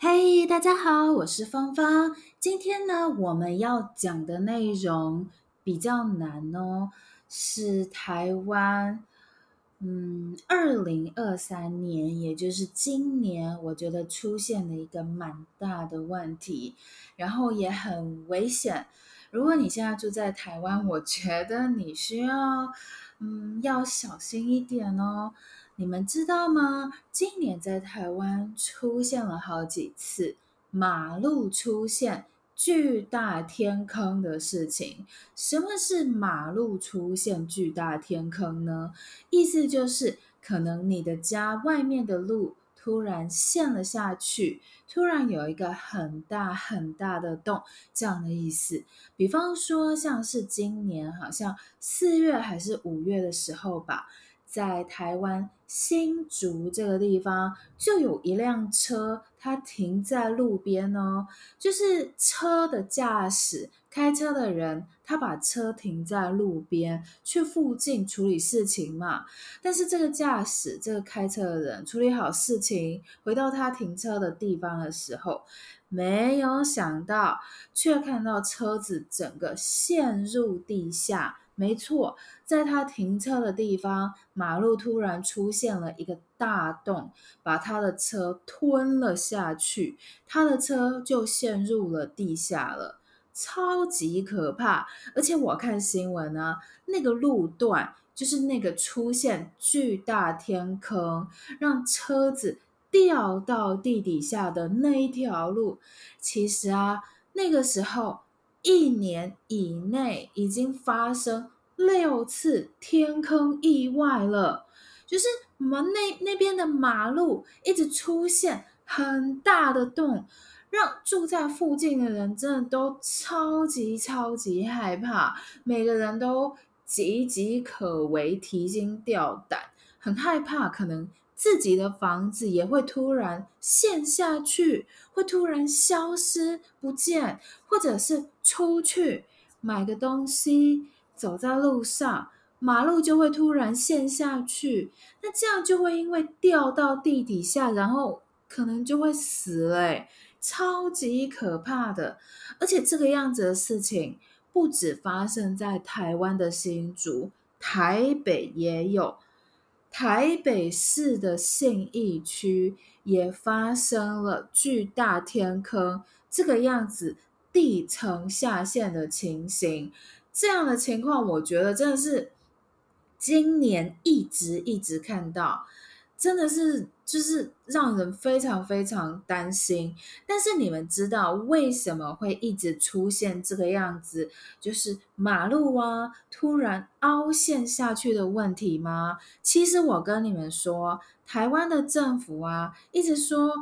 嘿，大家好，我是芳芳。今天呢，我们要讲的内容比较难哦，是台湾，嗯，二零二三年，也就是今年，我觉得出现了一个蛮大的问题，然后也很危险。如果你现在住在台湾，我觉得你需要，嗯，要小心一点哦。你们知道吗？今年在台湾出现了好几次马路出现巨大天坑的事情。什么是马路出现巨大天坑呢？意思就是可能你的家外面的路突然陷了下去，突然有一个很大很大的洞，这样的意思。比方说，像是今年好像四月还是五月的时候吧。在台湾新竹这个地方，就有一辆车，它停在路边哦。就是车的驾驶，开车的人，他把车停在路边，去附近处理事情嘛。但是这个驾驶，这个开车的人处理好事情，回到他停车的地方的时候，没有想到，却看到车子整个陷入地下。没错，在他停车的地方，马路突然出现了一个大洞，把他的车吞了下去，他的车就陷入了地下了，超级可怕。而且我看新闻呢，那个路段就是那个出现巨大天坑，让车子掉到地底下的那一条路，其实啊，那个时候。一年以内已经发生六次天坑意外了，就是我们那那边的马路一直出现很大的洞，让住在附近的人真的都超级超级害怕，每个人都岌岌可危、提心吊胆，很害怕可能。自己的房子也会突然陷下去，会突然消失不见，或者是出去买个东西，走在路上，马路就会突然陷下去。那这样就会因为掉到地底下，然后可能就会死嘞，超级可怕的。而且这个样子的事情不止发生在台湾的新竹，台北也有。台北市的信义区也发生了巨大天坑，这个样子地层下陷的情形，这样的情况，我觉得真的是今年一直一直看到。真的是就是让人非常非常担心，但是你们知道为什么会一直出现这个样子，就是马路啊突然凹陷下去的问题吗？其实我跟你们说，台湾的政府啊一直说，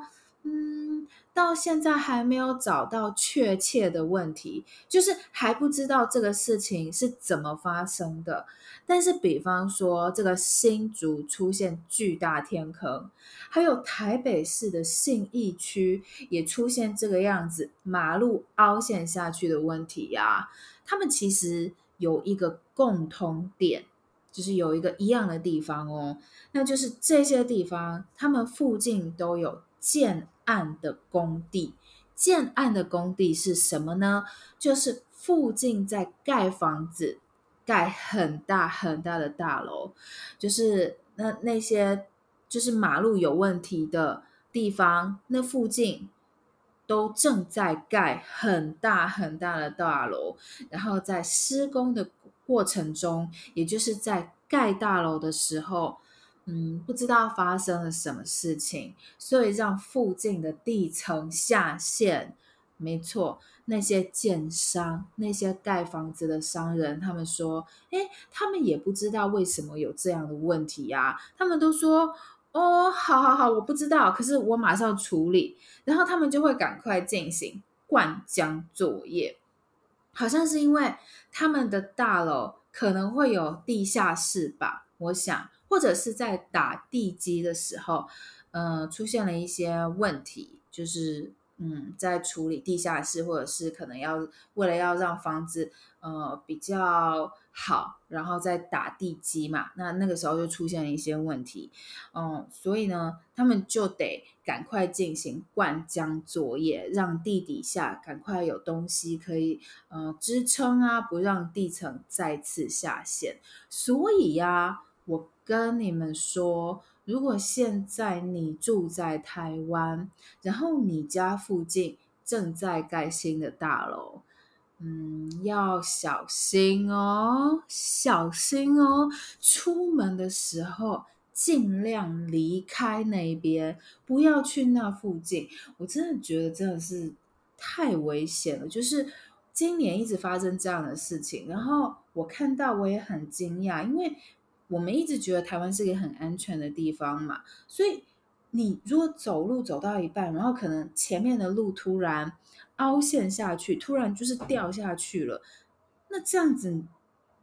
嗯。到现在还没有找到确切的问题，就是还不知道这个事情是怎么发生的。但是，比方说这个新竹出现巨大天坑，还有台北市的信义区也出现这个样子，马路凹陷下去的问题呀，他们其实有一个共通点，就是有一个一样的地方哦，那就是这些地方，他们附近都有建案的工地，建案的工地是什么呢？就是附近在盖房子，盖很大很大的大楼，就是那那些就是马路有问题的地方，那附近都正在盖很大很大的大楼，然后在施工的过程中，也就是在盖大楼的时候。嗯，不知道发生了什么事情，所以让附近的地层下陷。没错，那些建商、那些盖房子的商人，他们说，诶，他们也不知道为什么有这样的问题呀。他们都说，哦，好好好，我不知道，可是我马上处理。然后他们就会赶快进行灌浆作业，好像是因为他们的大楼可能会有地下室吧，我想。或者是在打地基的时候，呃，出现了一些问题，就是嗯，在处理地下室，或者是可能要为了要让房子呃比较好，然后再打地基嘛，那那个时候就出现了一些问题，嗯，所以呢，他们就得赶快进行灌浆作业，让地底下赶快有东西可以呃支撑啊，不让地层再次下陷。所以呀、我跟你们说。如果现在你住在台湾，然后你家附近正在盖新的大楼，嗯，要小心哦，小心哦！出门的时候尽量离开那边，不要去那附近。我真的觉得真的是太危险了，就是今年一直发生这样的事情，然后我看到我也很惊讶，因为。我们一直觉得台湾是一个很安全的地方嘛，所以你如果走路走到一半，然后可能前面的路突然凹陷下去，突然就是掉下去了，那这样子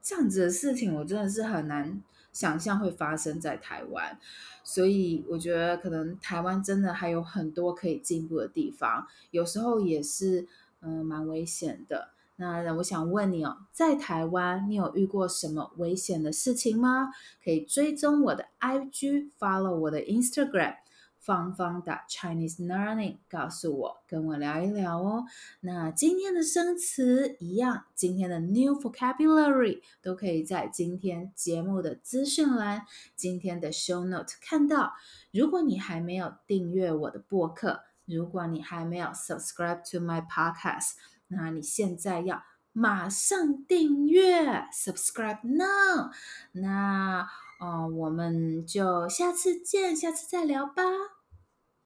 这样子的事情，我真的是很难想象会发生在台湾。所以我觉得可能台湾真的还有很多可以进步的地方，有时候也是嗯蛮危险的。那我想问你哦，在台湾你有遇过什么危险的事情吗？可以追踪我的 IG，follow 我的 Instagram，芳芳的 Chinese Learning，告诉我，跟我聊一聊哦。那今天的生词一样，今天的 New Vocabulary 都可以在今天节目的资讯栏、今天的 Show Note 看到。如果你还没有订阅我的播客，如果你还没有 Subscribe to my podcast。那你现在要马上订阅，subscribe now。那哦，我们就下次见，下次再聊吧。